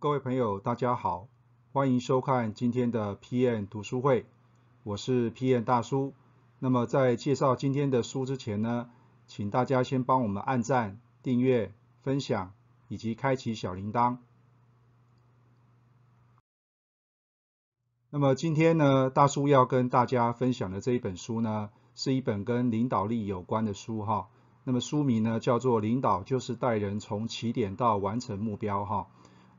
各位朋友，大家好，欢迎收看今天的 PM 读书会，我是 PM 大叔。那么在介绍今天的书之前呢，请大家先帮我们按赞、订阅、分享以及开启小铃铛。那么今天呢，大叔要跟大家分享的这一本书呢，是一本跟领导力有关的书哈。那么书名呢叫做《领导就是带人从起点到完成目标》哈。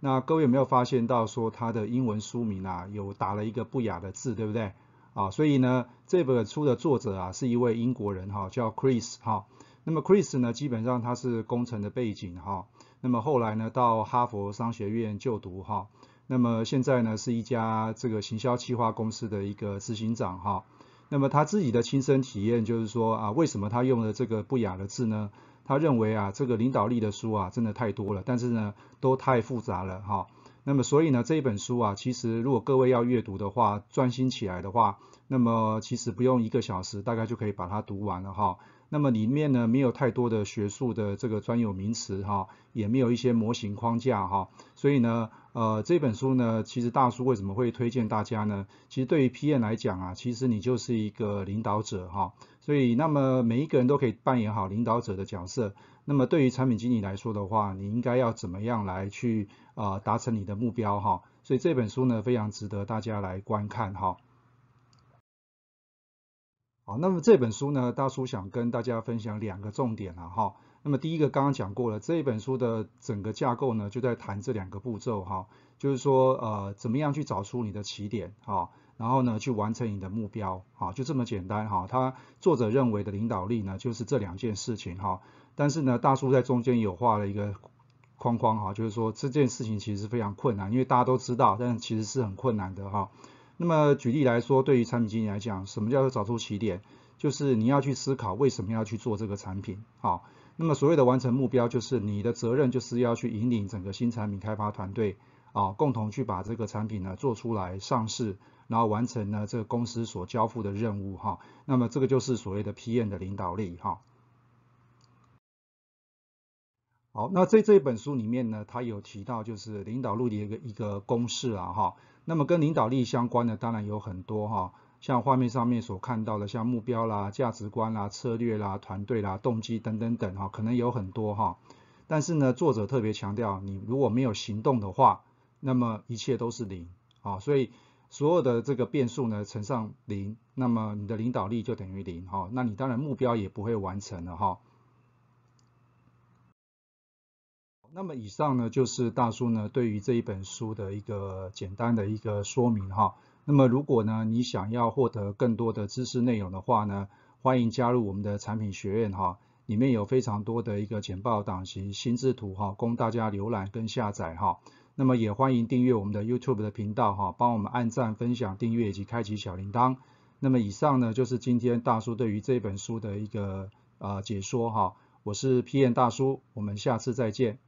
那各位有没有发现到说它的英文书名啊有打了一个不雅的字，对不对？啊，所以呢这本书的作者啊是一位英国人哈，叫 Chris 哈。那么 Chris 呢基本上他是工程的背景哈，那么后来呢到哈佛商学院就读哈，那么现在呢是一家这个行销企划公司的一个执行长哈。那么他自己的亲身体验就是说啊，为什么他用了这个不雅的字呢？他认为啊，这个领导力的书啊，真的太多了，但是呢，都太复杂了哈。那么所以呢，这一本书啊，其实如果各位要阅读的话，专心起来的话，那么其实不用一个小时，大概就可以把它读完了哈。那么里面呢，没有太多的学术的这个专有名词哈，也没有一些模型框架哈。所以呢，呃，这本书呢，其实大叔为什么会推荐大家呢？其实对于 PM 来讲啊，其实你就是一个领导者哈。所以，那么每一个人都可以扮演好领导者的角色。那么对于产品经理来说的话，你应该要怎么样来去啊达成你的目标哈？所以这本书呢，非常值得大家来观看哈。好，那么这本书呢，大叔想跟大家分享两个重点啊哈。那么第一个刚刚讲过了，这一本书的整个架构呢，就在谈这两个步骤哈，就是说呃，怎么样去找出你的起点哈，然后呢，去完成你的目标哈，就这么简单哈。他作者认为的领导力呢，就是这两件事情哈。但是呢，大叔在中间有画了一个框框哈，就是说这件事情其实非常困难，因为大家都知道，但其实是很困难的哈。那么举例来说，对于产品经理来讲，什么叫做找出起点？就是你要去思考为什么要去做这个产品，好。那么所谓的完成目标，就是你的责任就是要去引领整个新产品开发团队，啊，共同去把这个产品呢做出来上市，然后完成呢这个公司所交付的任务，哈。那么这个就是所谓的 PM 的领导力，哈。好，那在这一本书里面呢，它有提到就是领导力的一个一个公式啊，哈。那么跟领导力相关的当然有很多哈，像画面上面所看到的，像目标啦、价值观啦、策略啦、团队啦、动机等等等哈，可能有很多哈。但是呢，作者特别强调，你如果没有行动的话，那么一切都是零啊。所以所有的这个变数呢乘上零，那么你的领导力就等于零哈。那你当然目标也不会完成了哈。那么以上呢就是大叔呢对于这一本书的一个简单的一个说明哈。那么如果呢你想要获得更多的知识内容的话呢，欢迎加入我们的产品学院哈，里面有非常多的一个简报档型、心智图哈，供大家浏览跟下载哈。那么也欢迎订阅我们的 YouTube 的频道哈，帮我们按赞、分享、订阅以及开启小铃铛。那么以上呢就是今天大叔对于这本书的一个呃解说哈。我是 PM 大叔，我们下次再见。